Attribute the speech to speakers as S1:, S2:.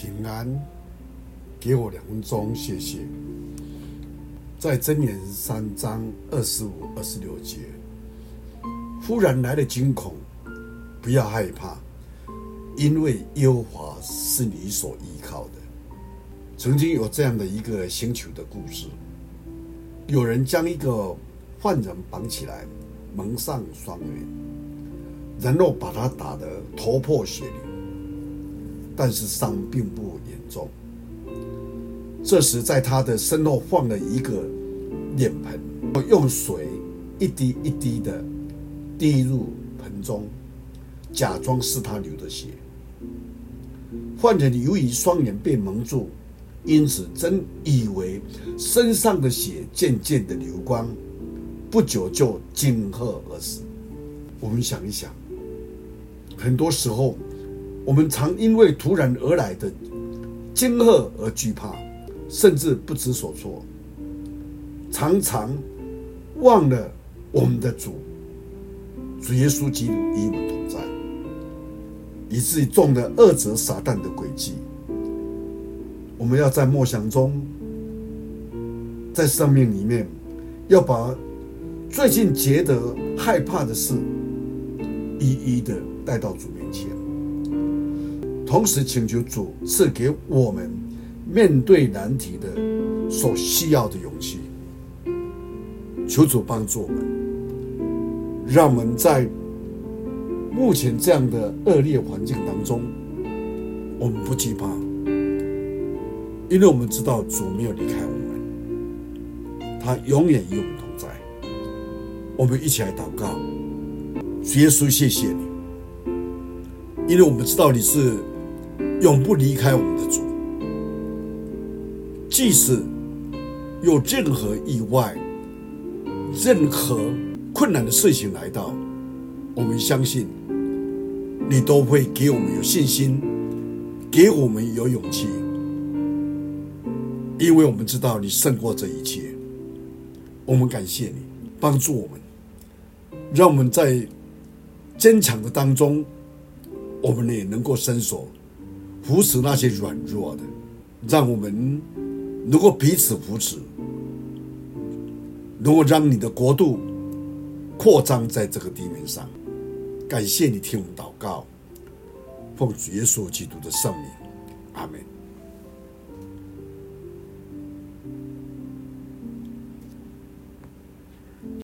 S1: 平安，给我两分钟，谢谢。在箴言三章二十五、二十六节，忽然来了惊恐，不要害怕，因为耶和华是你所依靠的。曾经有这样的一个星球的故事，有人将一个犯人绑起来，蒙上双眼，然后把他打得头破血流，但是伤并不严重。这时，在他的身后放了一个脸盆，用水一滴一滴的滴入盆中，假装是他流的血。患者由于双眼被蒙住，因此真以为身上的血渐渐的流光，不久就惊吓而死。我们想一想，很多时候，我们常因为突然而来的惊吓而惧怕。甚至不知所措，常常忘了我们的主，主耶稣基督与我们同在，以至于中了恶者撒旦的诡计。我们要在默想中，在生命里面，要把最近觉得害怕的事，一一的带到主面前，同时请求主赐给我们。面对难题的所需要的勇气，求主帮助我们，让我们在目前这样的恶劣环境当中，我们不惧怕，因为我们知道主没有离开我们，他永远与我们同在。我们一起来祷告，耶稣，谢谢你，因为我们知道你是永不离开我们的主。即使有任何意外、任何困难的事情来到，我们相信你都会给我们有信心，给我们有勇气，因为我们知道你胜过这一切。我们感谢你帮助我们，让我们在坚强的当中，我们也能够伸手扶持那些软弱的，让我们。能够彼此扶持，能够让你的国度扩张在这个地面上。感谢你听我们祷告，奉主耶稣基督的圣名，阿门。